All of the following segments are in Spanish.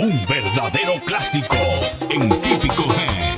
Un verdadero clásico en típico G.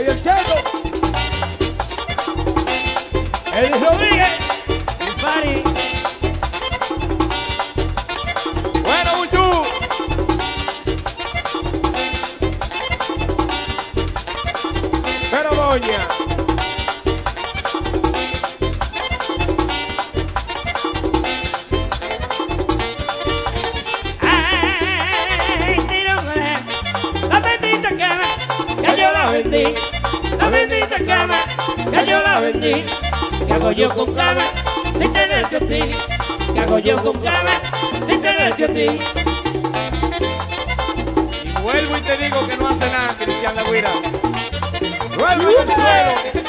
Are you dead? yo con ganas de tenerte a ti? ¿Qué hago yo con ganas de tenerte a ti? Y vuelvo y te digo que no hace nada, Cristian Lagüira. Vuelvo al suelo.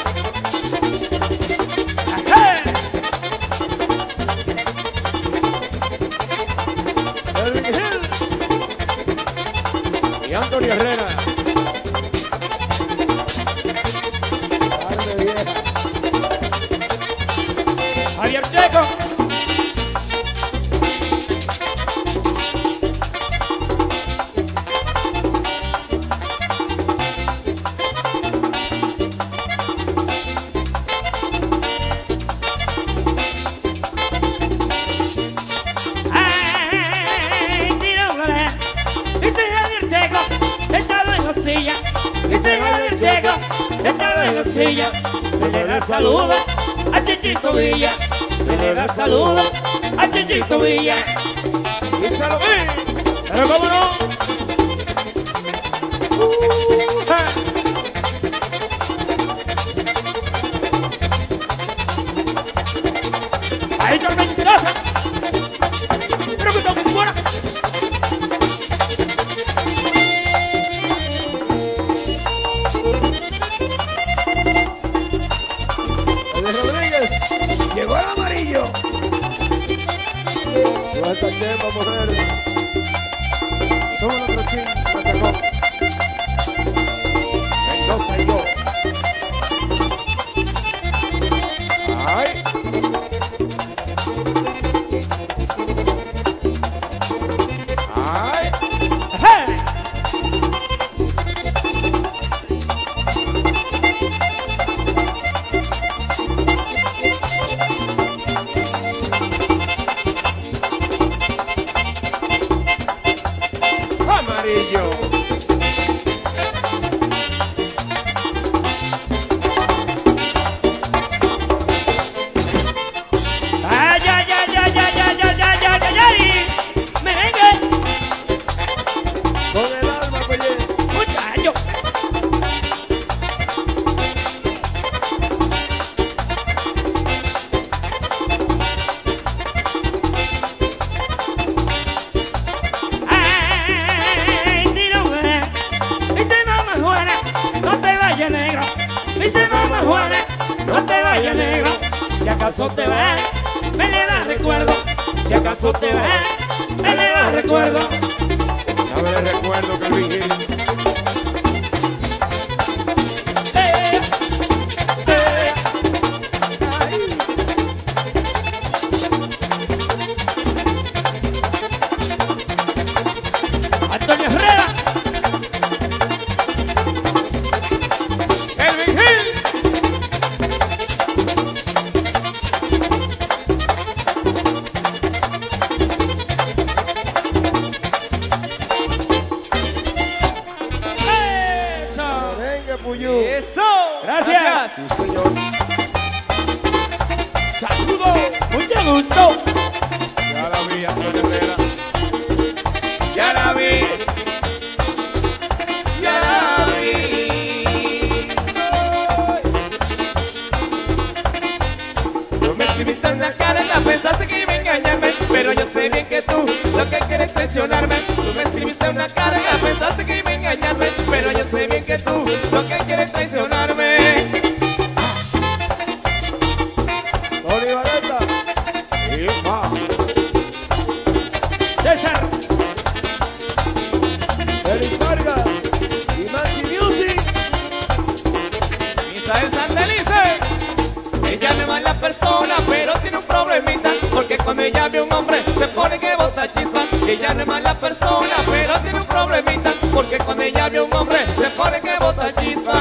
Ella no es mala persona, pero tiene un problemita, porque cuando ella ve a un hombre se pone que bota chispa. Ella no es mala persona, pero tiene un problemita, porque cuando ella ve a un hombre se pone que bota chispa.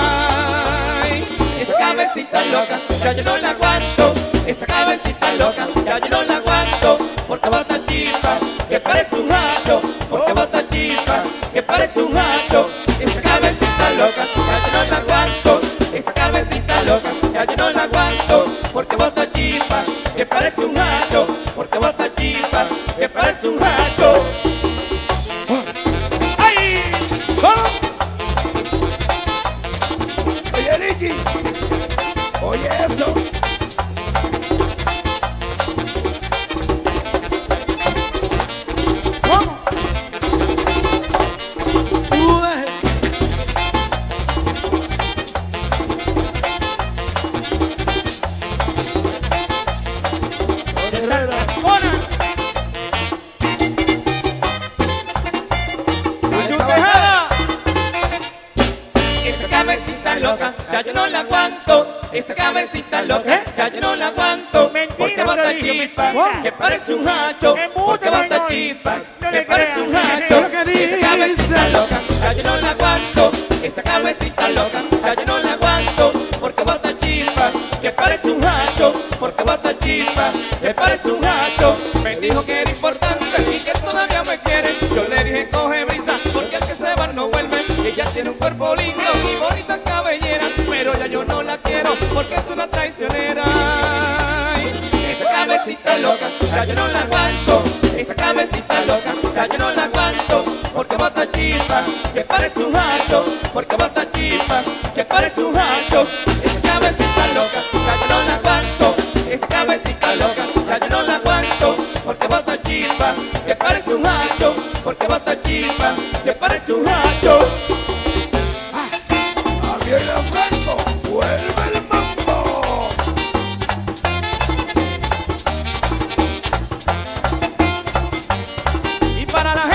Esa cabecita loca, ya yo no la aguanto. Esa cabecita loca, ya yo no la aguanto, porque bota chispa, que parece un rato, porque bota chispa, que parece un rato. Esa cabecita loca, ya yo no la aguanto. parece un rayo, porque bota chispa que parece un rayo. banana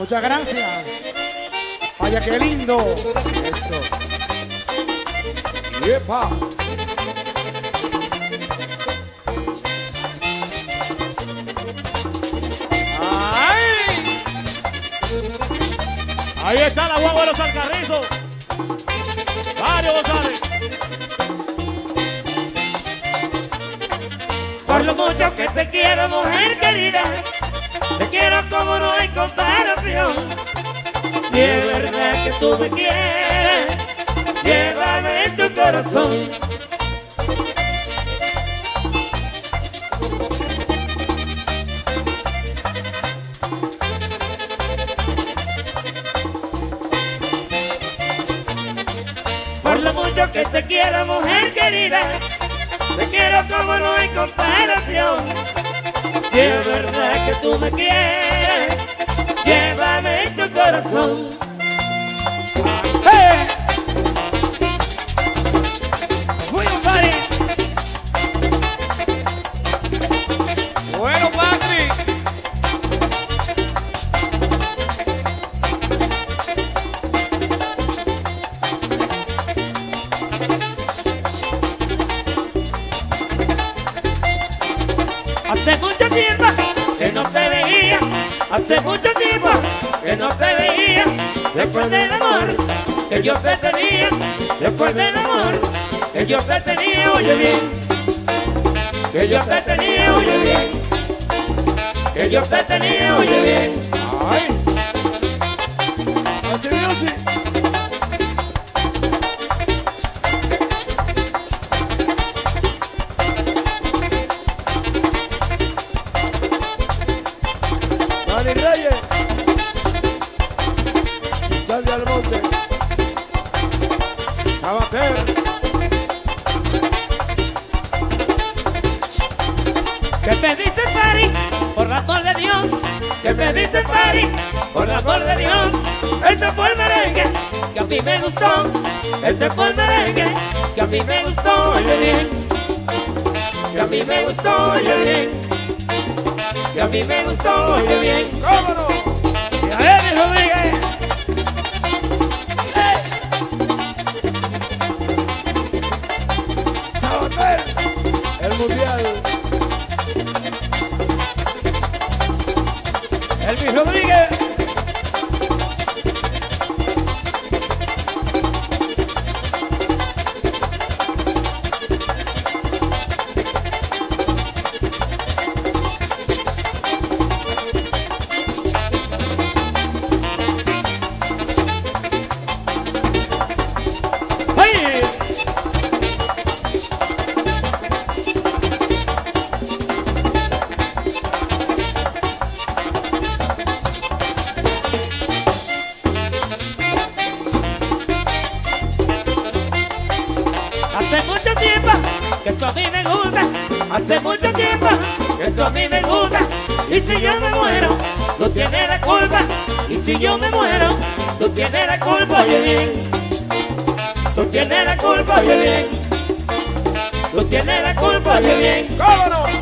Muchas gracias. Vaya, qué lindo. Eso. Yepa. Ahí está la guagua de los alcarrizos. Mario González. Por lo mucho que te quiero, mujer querida, tú me quieres, llévame en tu corazón. Por lo mucho que te quiero, mujer querida, te quiero como no hay comparación. Si es verdad que tú me quieres, llévame en tu corazón. Que yo te tenía, después del amor que yo te tenía, oye bien, que yo te tenía, oye bien, que yo te tenía, oye bien. Ay. Mí me gustó, este fue el merengue que a mí me gustó, oye bien, que a mí me gustó, oye bien, que a mí me gustó, oye bien, ¡Cómo no! y a Eddie Rodríguez. Esto a mí me gusta. Y si yo me muero, tú tienes la culpa. Y si yo me muero, tú tienes la culpa, oye bien. Tú tienes la culpa, oye bien. Tú tienes la culpa, oye bien. ¡Cómo no!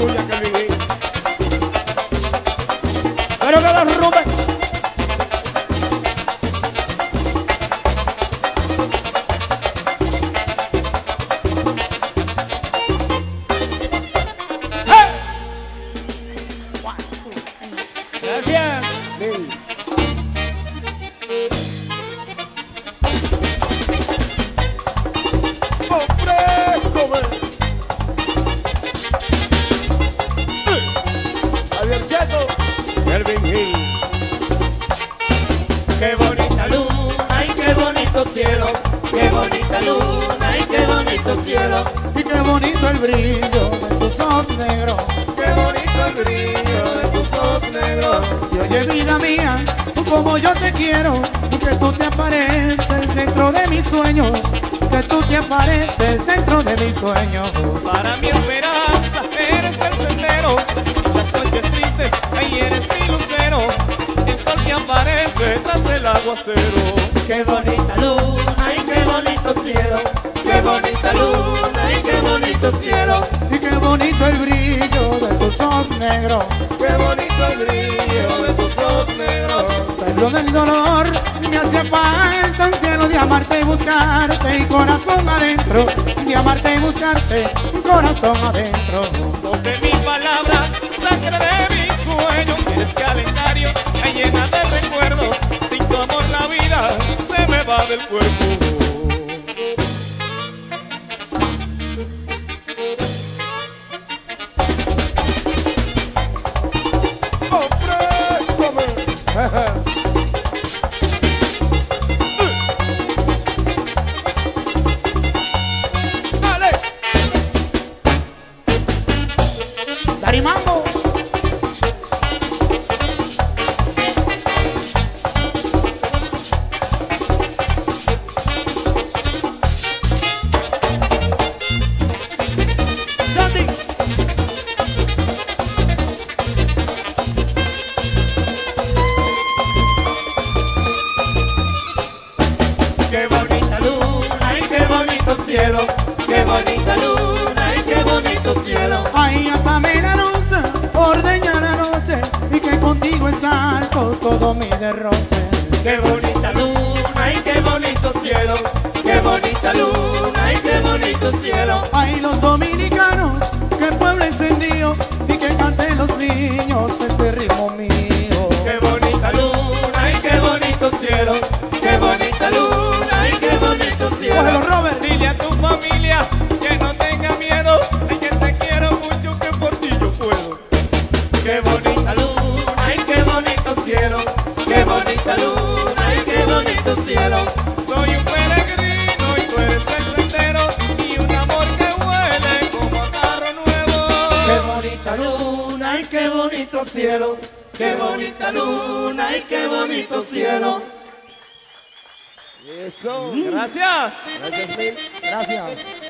tuya cielo, qué bonita luna y qué bonito cielo. Ahí hasta me la luz, ordeña la noche y que contigo exalto todo mi derroche. Qué bonita luna y qué bonito cielo, qué bonita luna y qué bonito cielo. Ahí los dominicanos, qué pueblo encendido y que canten los niños este ritmo mío. Qué bonita luna y qué bonito cielo, qué bonita luna tu familia que no tenga miedo, ay que te quiero mucho que por ti yo puedo. Qué bonita luna, ay qué bonito cielo, qué bonita luna, ay qué bonito cielo. Soy un peregrino y tú eres el sendero y un amor que huele como carro nuevo. Qué bonita luna, ay qué bonito cielo, qué bonita luna, ay qué bonito cielo. Eso. Gracias. Gracias, Gracias.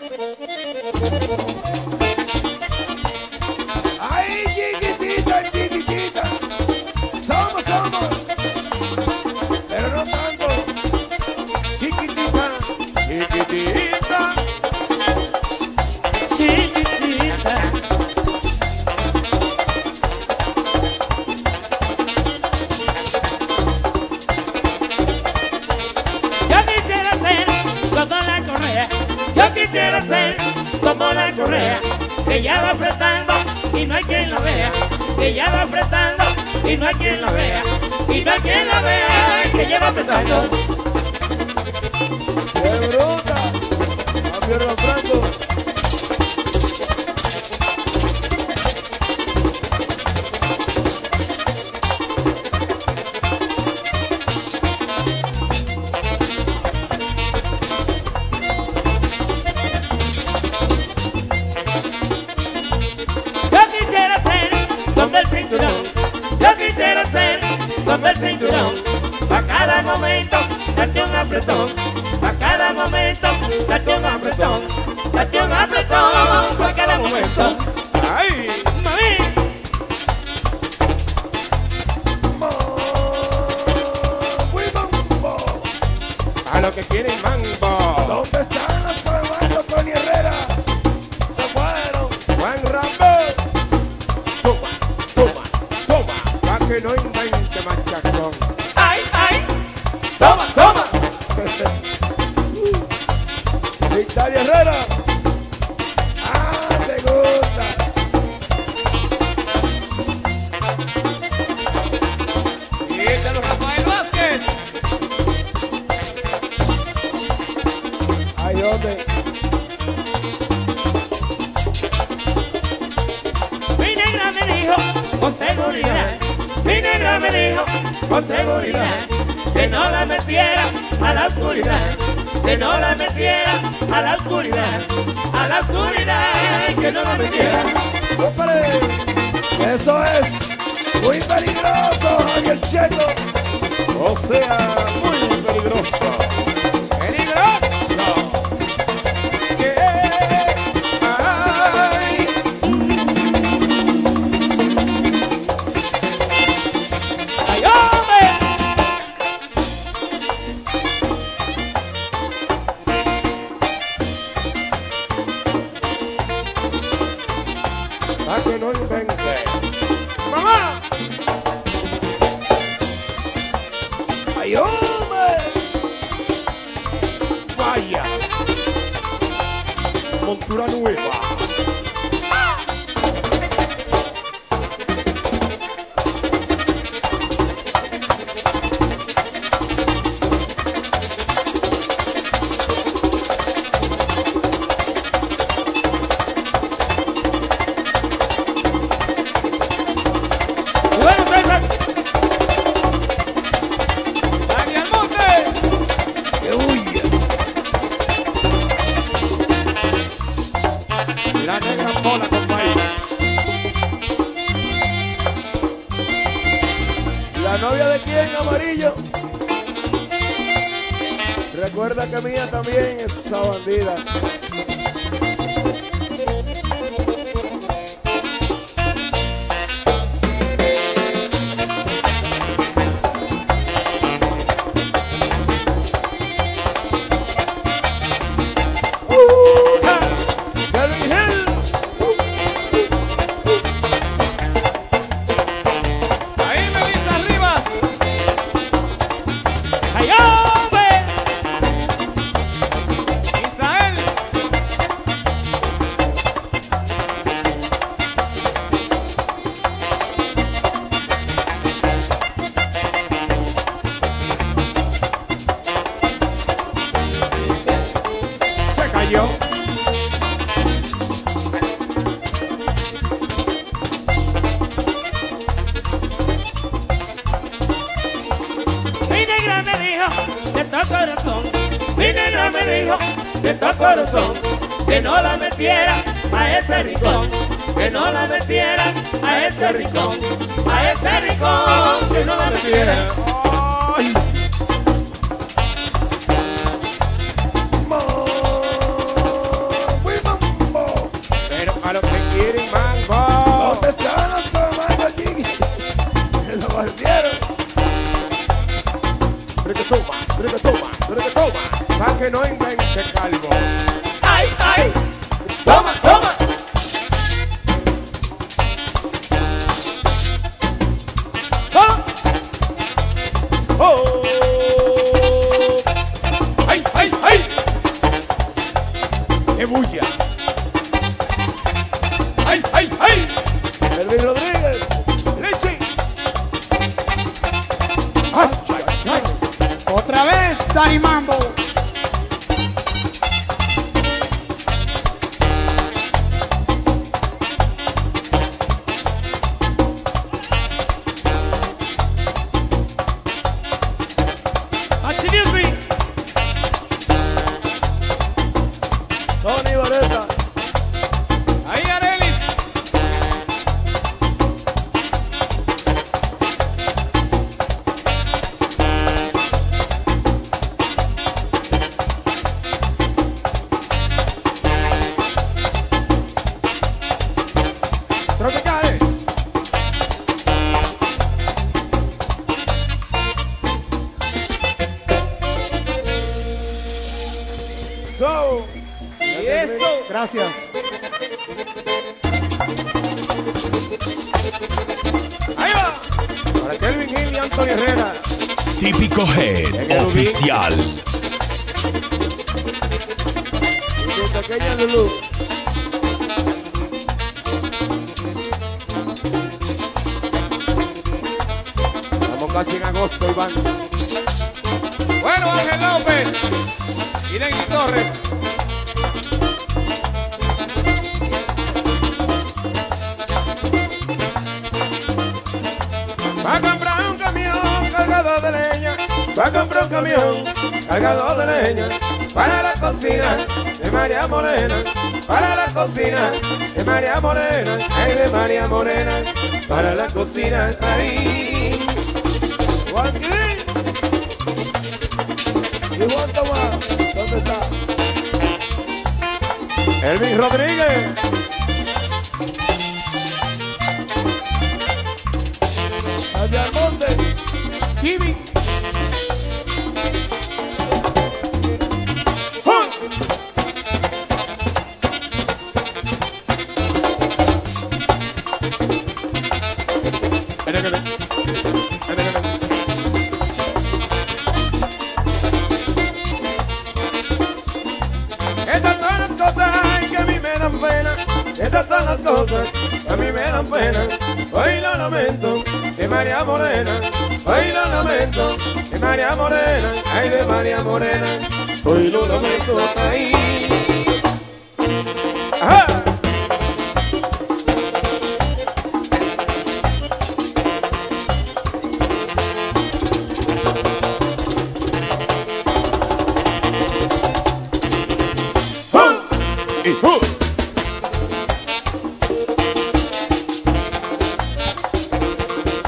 Recuerda que mía también es esa bandida. María Morena para la cocina.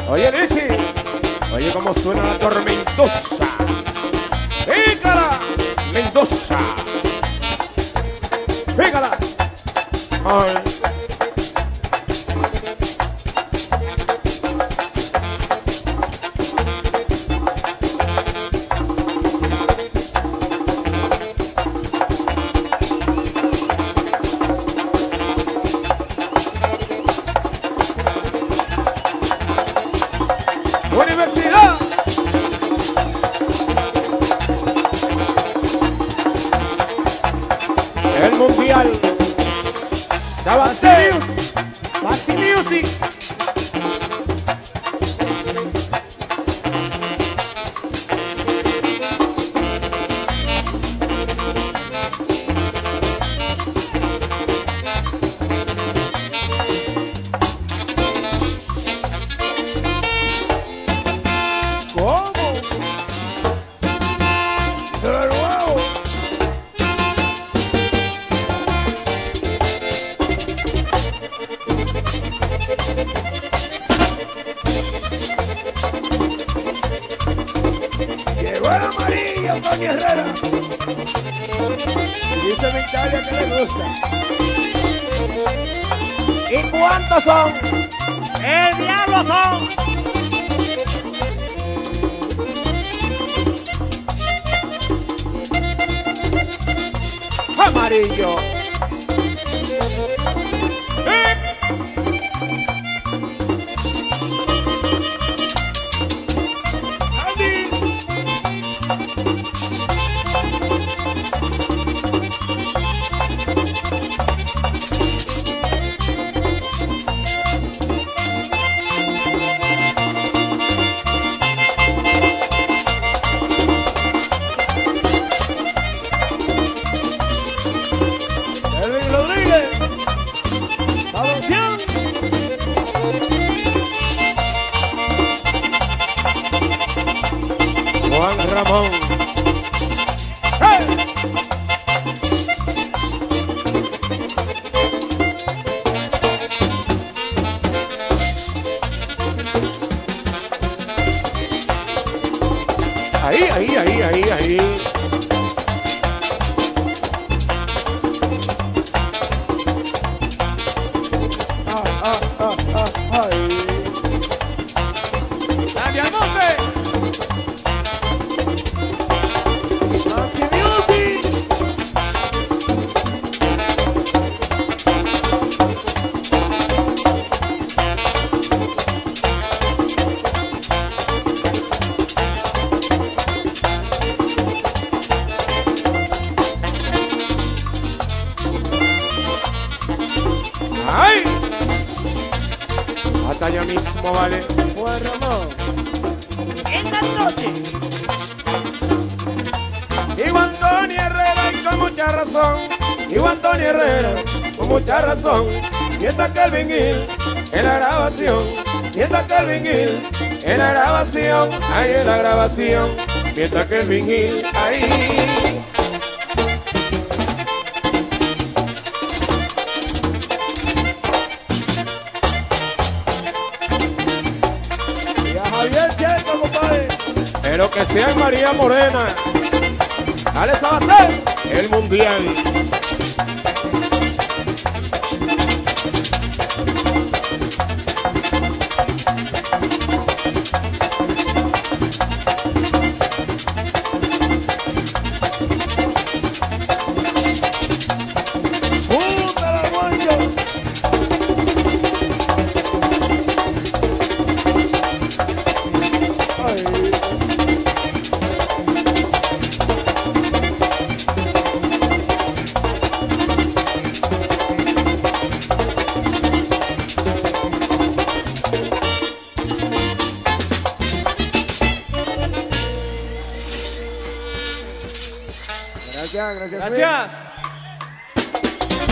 Oye, Richie, oye cómo suena la tormentosa. ¡Pégala, Mendoza! ¡Pégala! ¡Ay!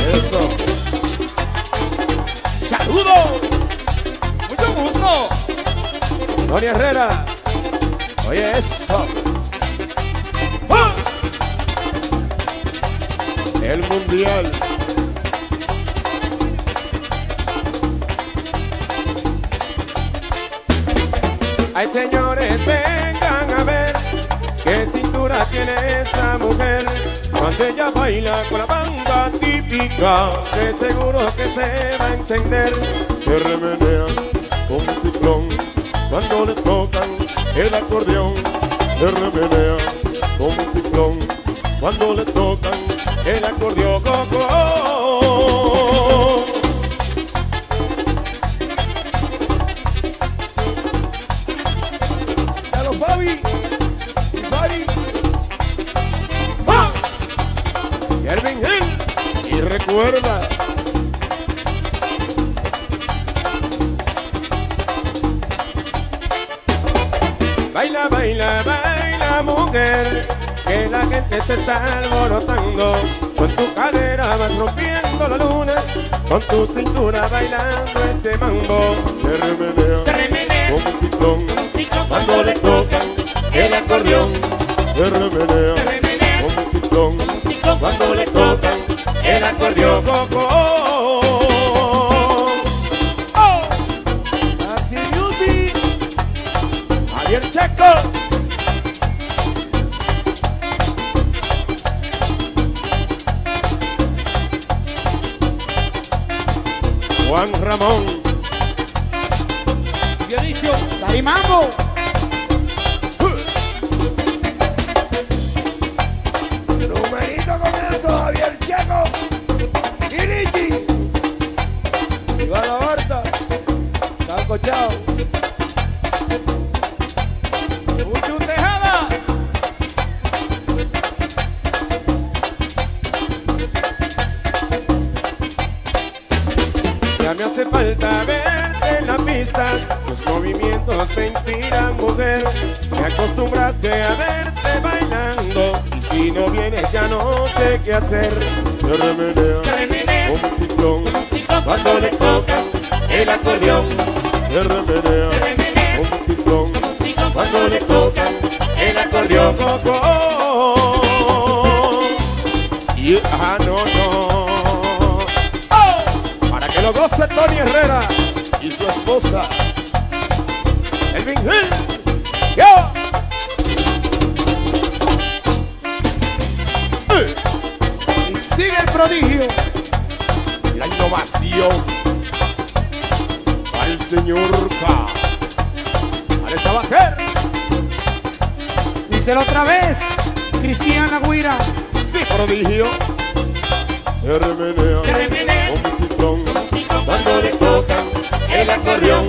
Eso. ¡Saludos! Mucho gusto. Tony Herrera. Oye eso. ¡Ah! El mundial. Ay señores, vengan a ver qué cintura tiene esa mujer. Cuando ella baila con la banda típica, de seguro que se va a encender. Se remenea como un ciclón cuando le tocan el acordeón. Se remenea como un ciclón cuando le tocan el acordeón. Baila, baila, baila, mujer. Que la gente se está alborotando. Con tu cadera vas rompiendo la luna. Con tu cintura bailando este mambo. Se remenea. se remenea, Como un ciclón. un Cuando le tocan el acordeón. Se remenea. se remenea, Como un ciclón el acordeón. Coco. Oh. Taxi Music. Javier Checo. Juan Ramón. Me acostumbraste a verte bailando, y si no vienes ya no sé qué hacer. Se remenea se remenea, como un ciclón un ciclo cuando le tocan el acordeón. Se remenea se remenea, como un ciclón un cuando le tocan el acordeón. Y ah, no, no. Oh, Para que lo goce Tony Herrera y su esposa, Díselo otra vez. Cristiana Guira. Sí, prodigio. Se remenea. se remenea, Como un ciclón. Cuando le tocan el acordeón.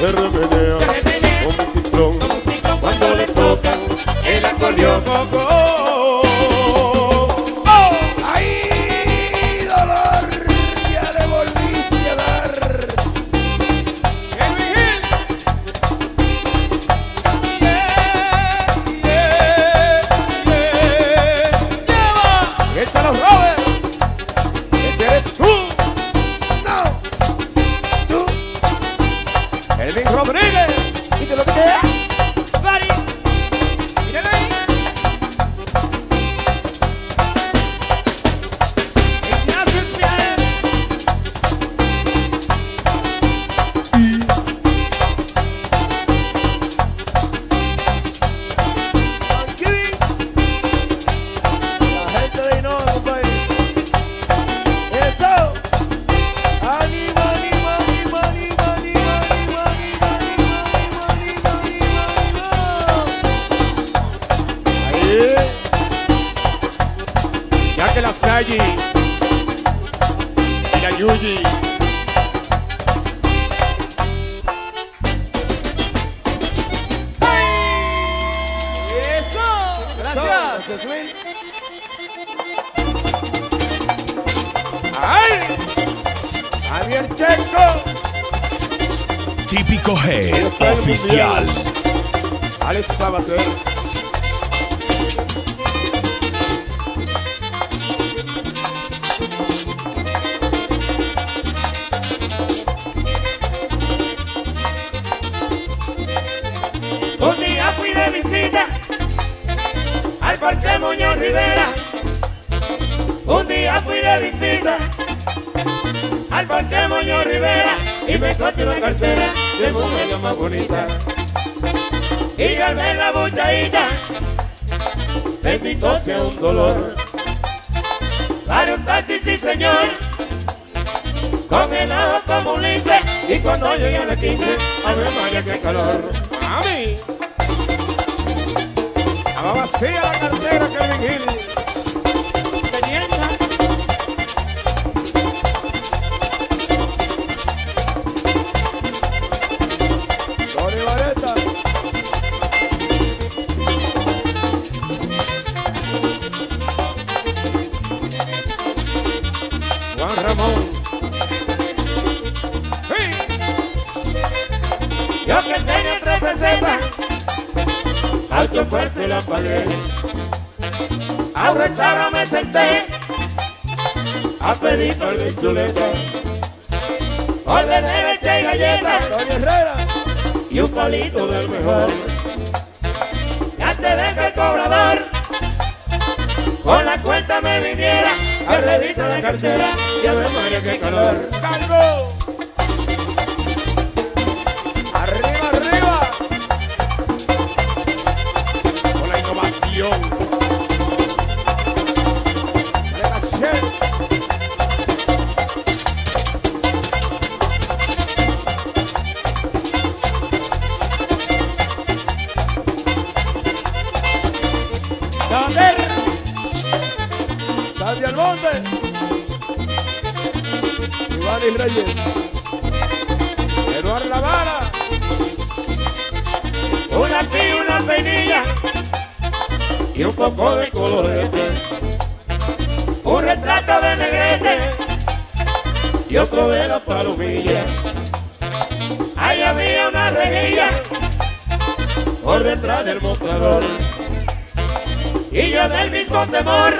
Se remenea. se remenea, Como un ciclón. Cuando le tocan el acordeón. Javier Checo. Típico G oficial. Alex Sabater. Un día fui de visita al Parque Muñoz Rivera. Un día fui de visita al Parque Muñoz Rivera y me encontré una cartera de mujer más bonita. Y al ver la botellita, bendito sea un dolor. Para un taxi, sí señor, con el ojo como un lince. Y cuando llegué a la 15, ¡Ave María, qué calor! ¡Mami! Estaba vacía la cartera que el de chuleta. Ordené leche y galletas Herrera. y un palito del mejor. Y antes de que el cobrador con la cuenta me viniera, a revisar la cartera y a ver María qué calor. Peinilla y un poco de colorete. Un retrato de negrete y otro de la palomilla. Ahí había una rejilla por detrás del mostrador. Y yo del mismo temor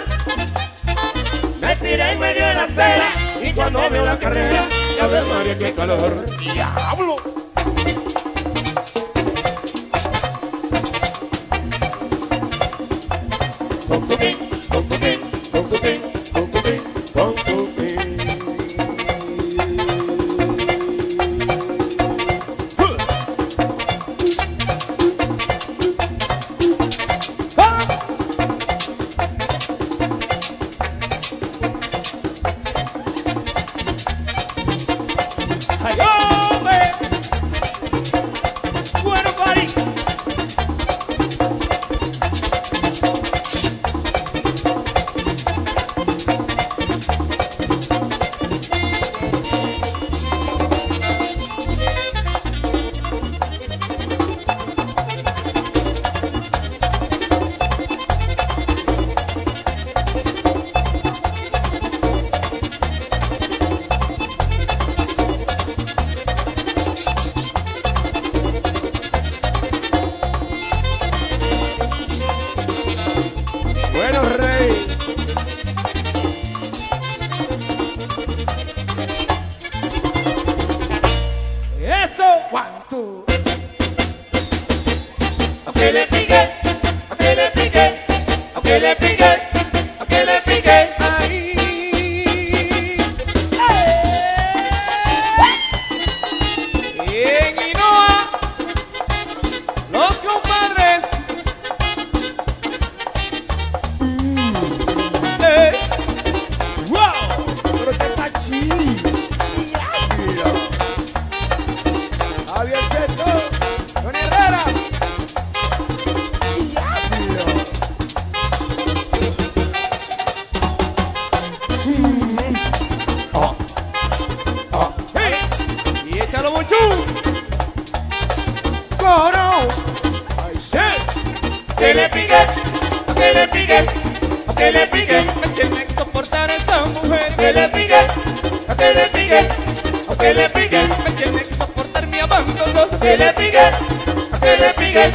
me tiré en medio de la acera y cuando veo la carrera, ya ves María qué calor. ¡Diablo! Que le pique, que le pique, que le pique. Me tiene que soportar esa mujer. Que le pique, que le pique, que le pique. Me tiene que soportar mi abandono. Que le pique, que le pique,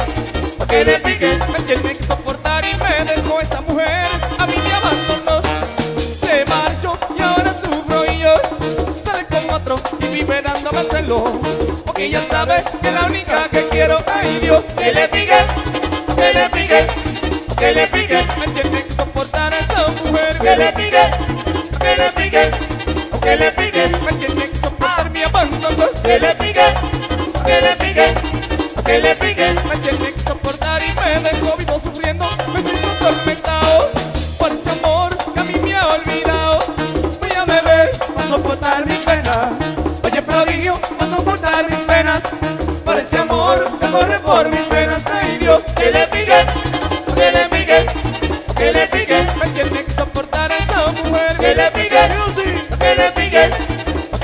que le pique. Me tiene que soportar y me dejó esa mujer. A mí me abandonó. Se marchó y ahora sufro y yo sale con otro y vive dándome celos porque ella sabe que la única que quiero ay Dios que le pique que le pique que le pique me tiene que soportar a esa mujer que le pique que le pique que le pique me tiene que soportar mi abandono que le pique que le pique que le pique me tiene que soportar y me dejó vivo sufriendo me siento atormentado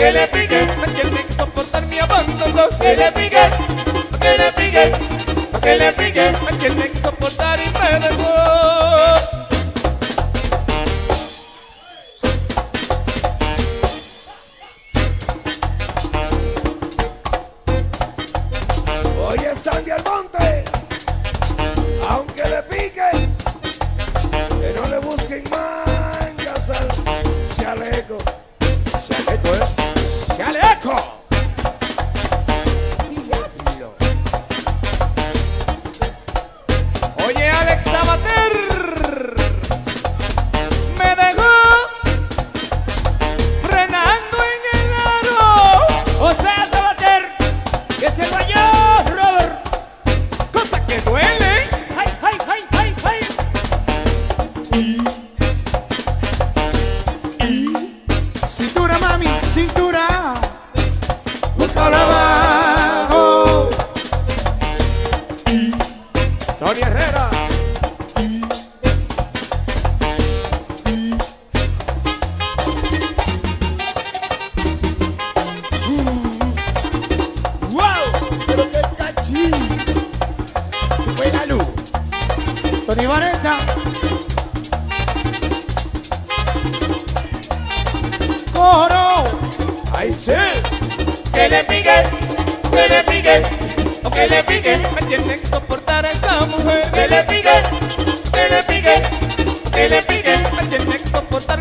que le pique me tiene que soportar mi abandono. Que le pique que le pique que le pique me soportar y me Que le pique, que le pique, o que le pique. Me tiene que soportar esa mujer.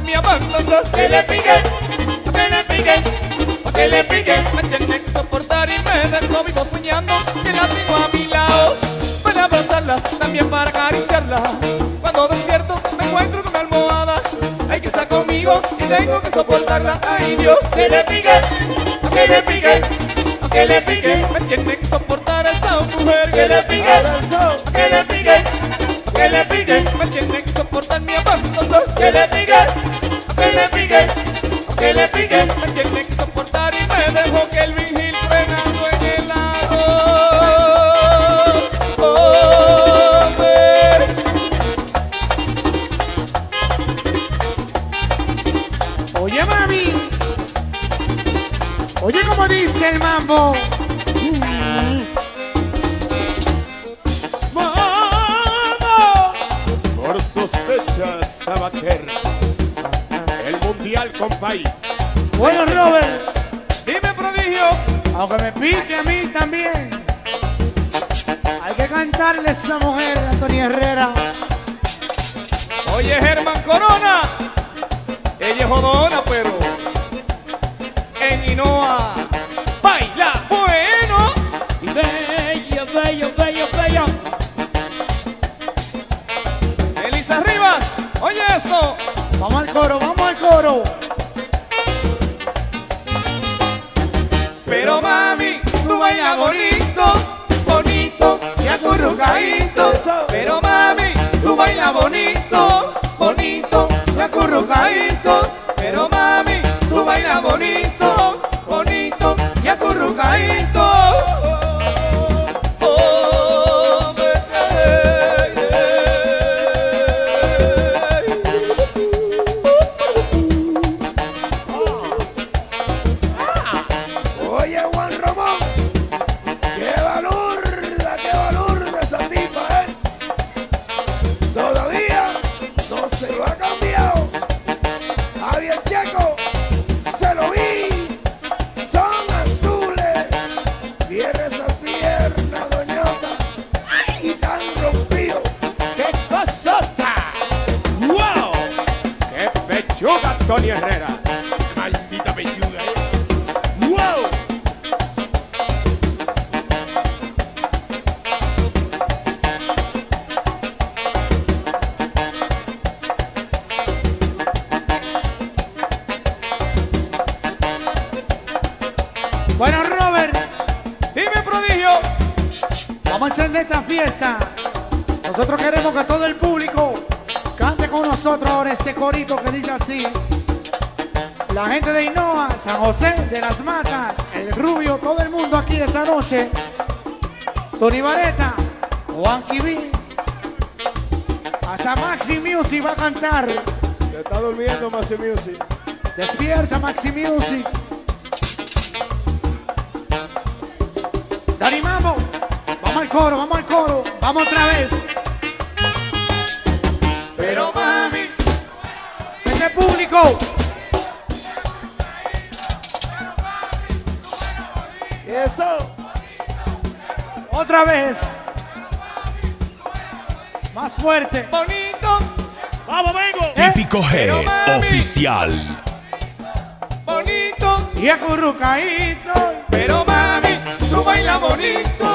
Que le pique, que le pique, que le pique. Me tiene que soportar y me dejó vivo soñando que la tengo a mi lado. Para abrazarla, también para acariciarla. Cuando despierto me encuentro con mi almohada. Hay que estar conmigo y tengo que soportarla. Ay Dios, que le pique, que le pique, que le pique. Me tiene que soportar a esa mujer. Que le pique, que le pique, que le pique. Me tiene que soportar mi abandono. Que le pique, que le pique, que le pique. Me tiene que soportar y me dejó que el levantar. Te está durmiendo Maxi Music. Despierta Maxi Music. ¡Darimamo! Vamos al coro, vamos al coro. Vamos otra vez. Pero mami. Ese público. Eso. Otra vez. Más fuerte. Bonito. Típico G, oficial. Bonito y acurrucadito. Pero mami, tú bailas bonito.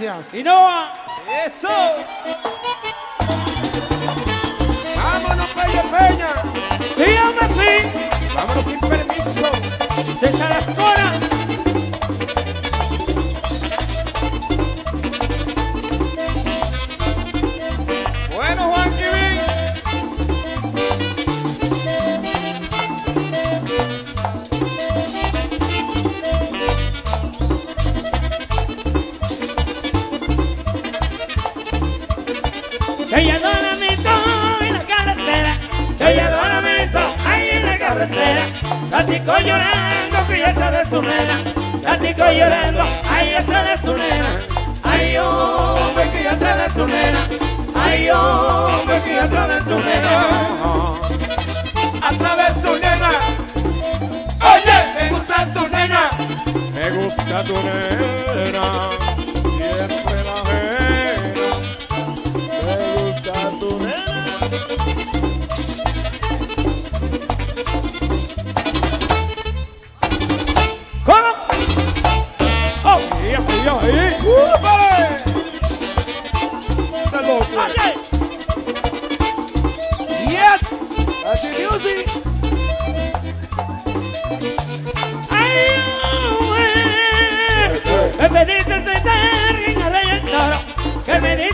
Gracias. ¡Y Noah! Adora mi en la carretera. Adora mi ahí en la carretera. Gatico llorando que ya está de su nena. Gatico llorando, ahí está de su nena. Ay, hombre, que ya está de su nena. Ay, hombre, que ya está de su nena. Atrás de su nena, Oye, me gusta tu nena. me gusta tu nena,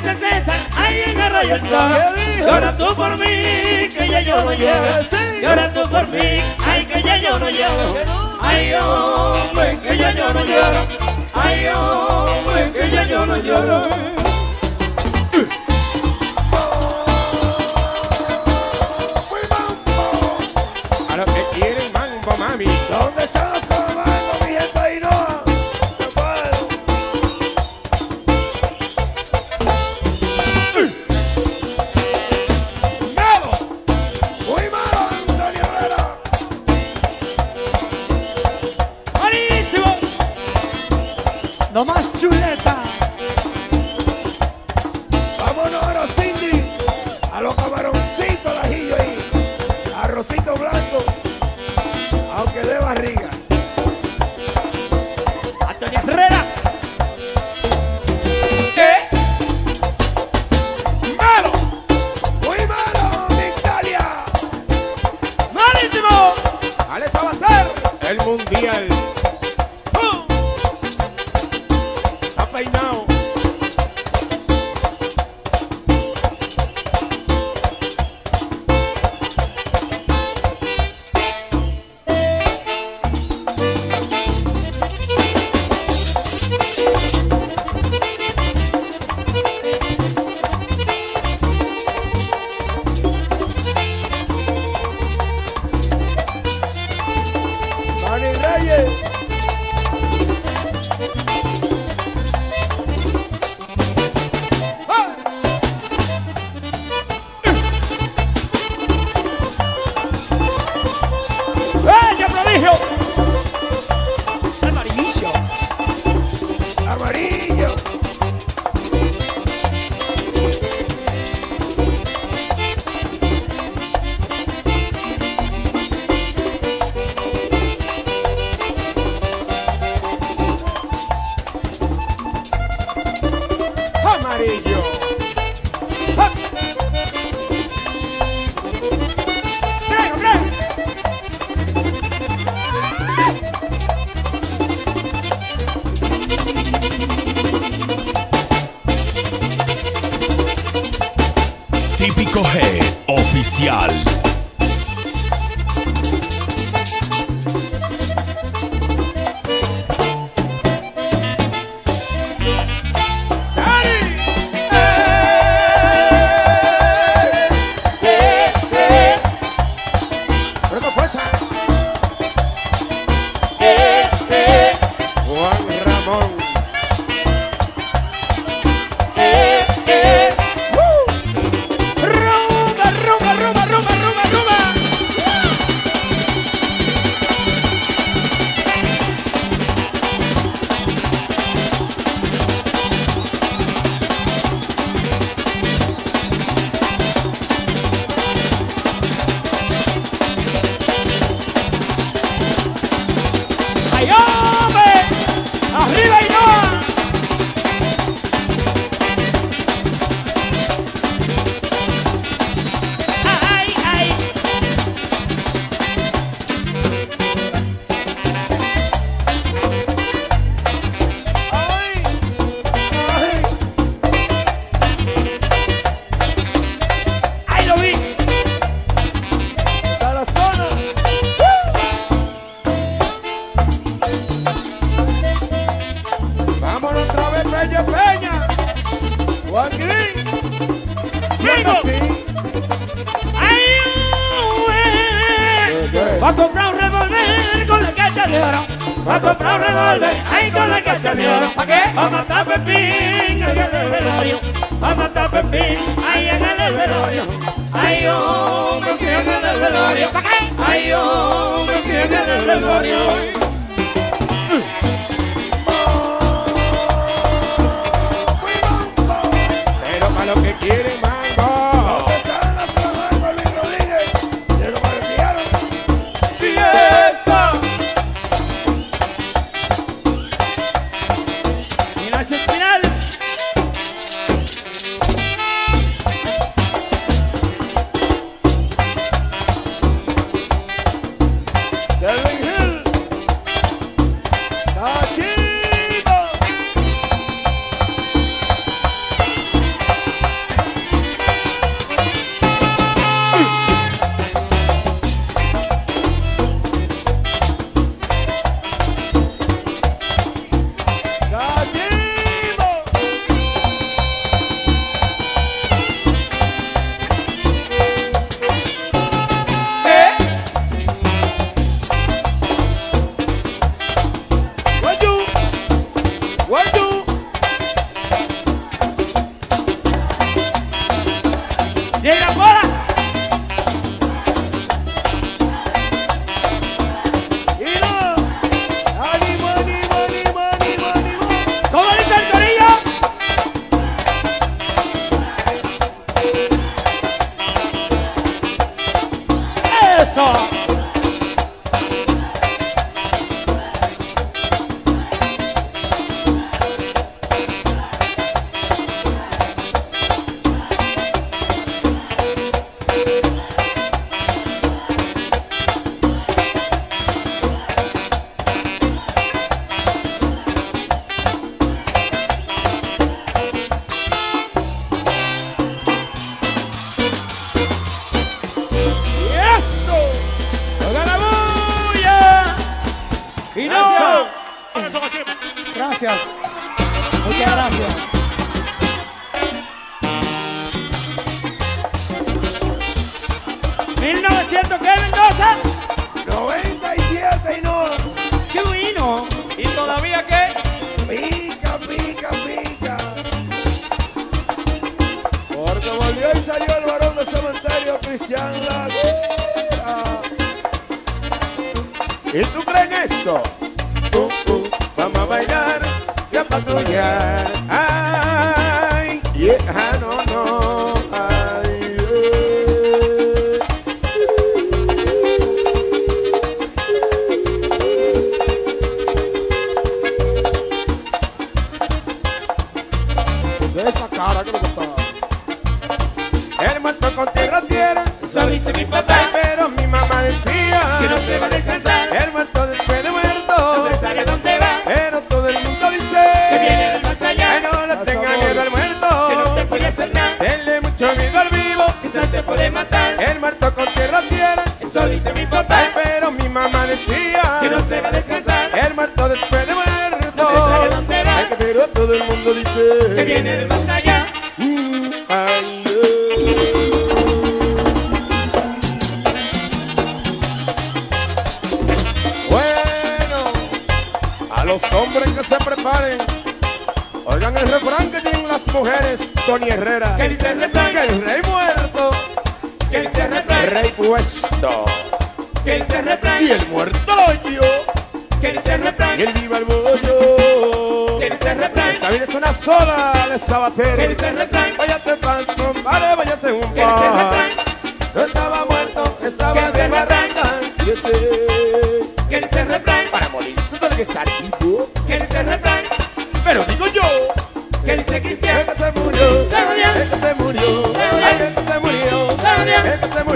César ahí en Arroyo el Toro. Llora tú por mí, que ya yo no lloro. Sí. Llora tú por mí, ay, que ya yo no lloro. Ay, hombre, que ya yo no lloro. Ay, hombre, que ya yo no lloro.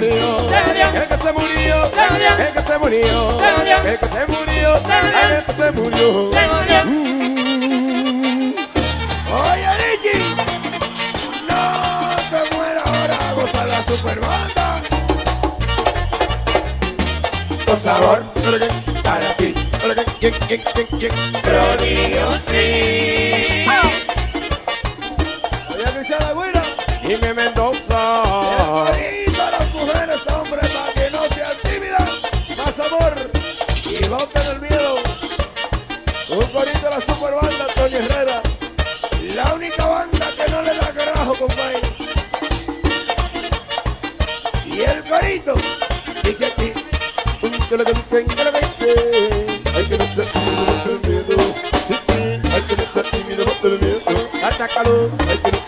murió, el que se murió, el que se murió, el que se murió, el que se murió. Mm. Oye Ricky, no te mueras ahora, goza la superbanda. Por favor, para ti, prodigio sí. Oye Cristiana Güira, Jimmy Mendoza. corito de la super banda Antonio Herrera. La única banda que no le da carajo, compadre. Y el corito. Y que aquí, que lo que dicen, que lo que dicen. Hay que luchar tímido, no tener miedo. Sí, sí, hay que luchar tímido, no tener miedo. Atácalo, hay que luchar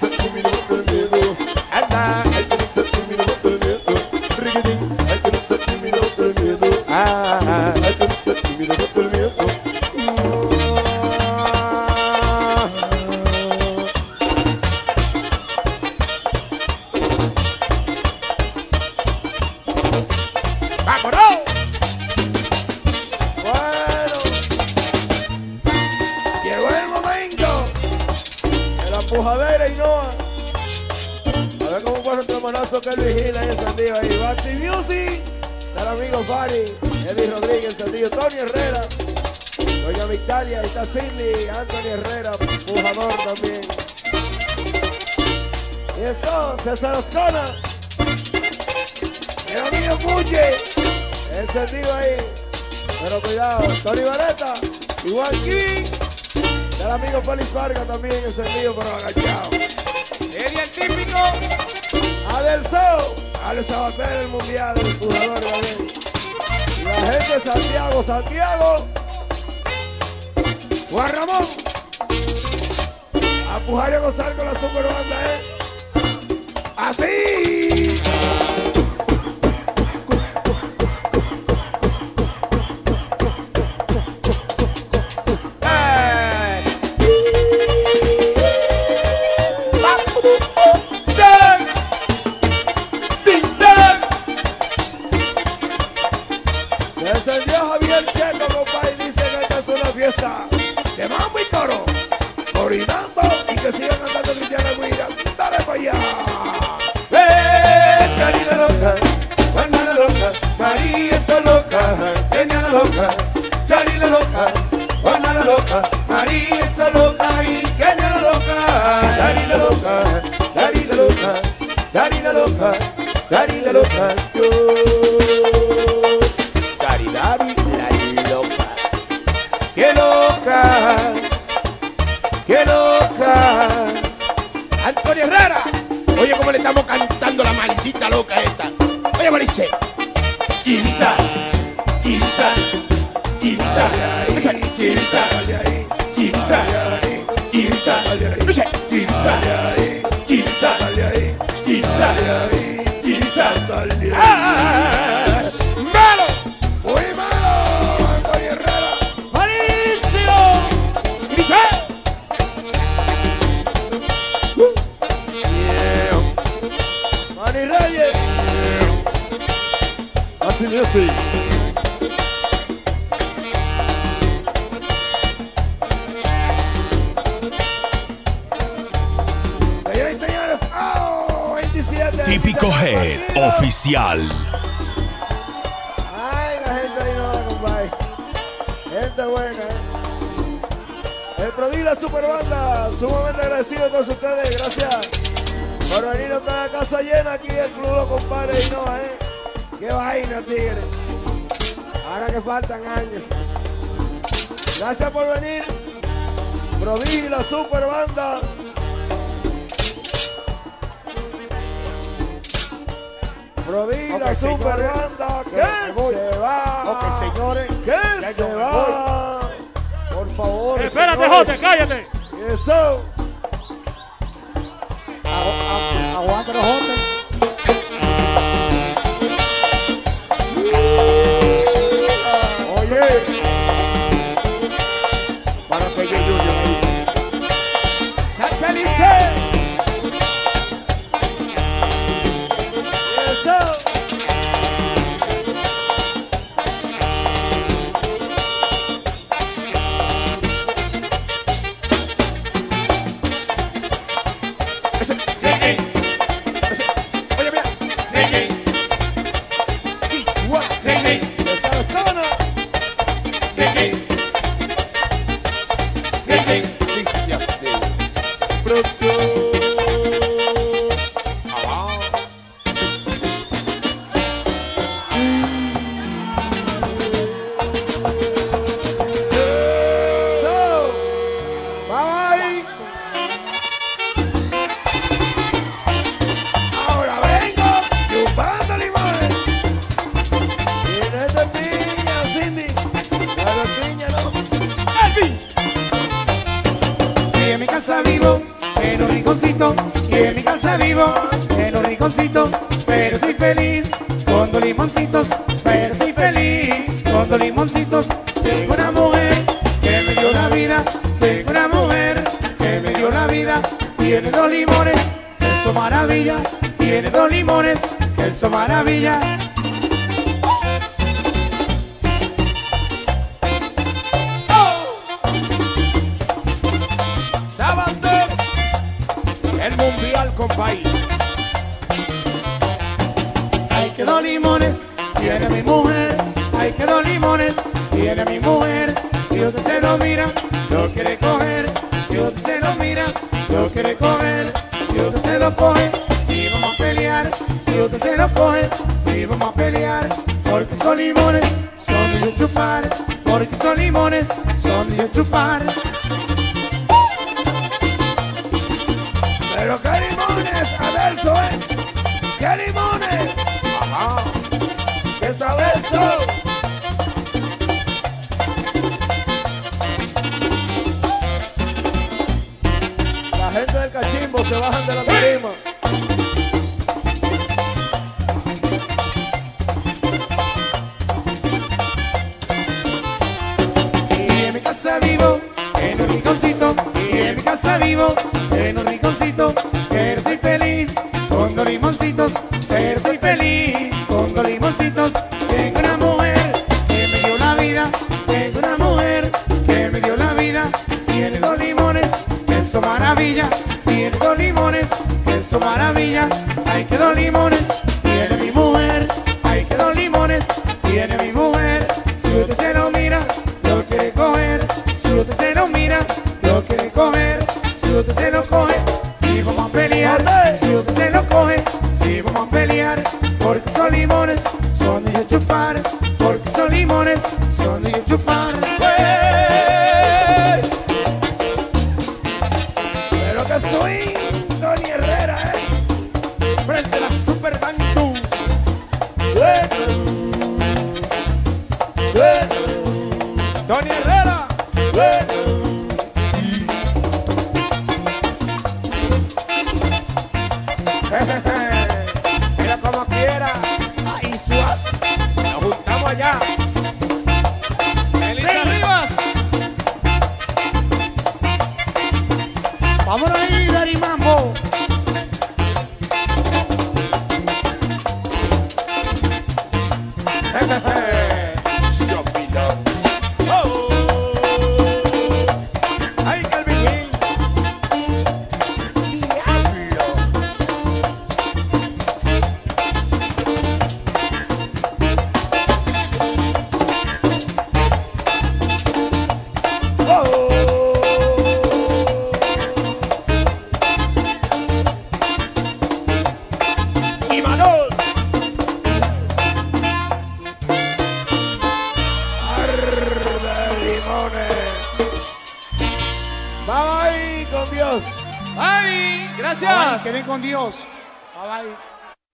se bajan de la tarima.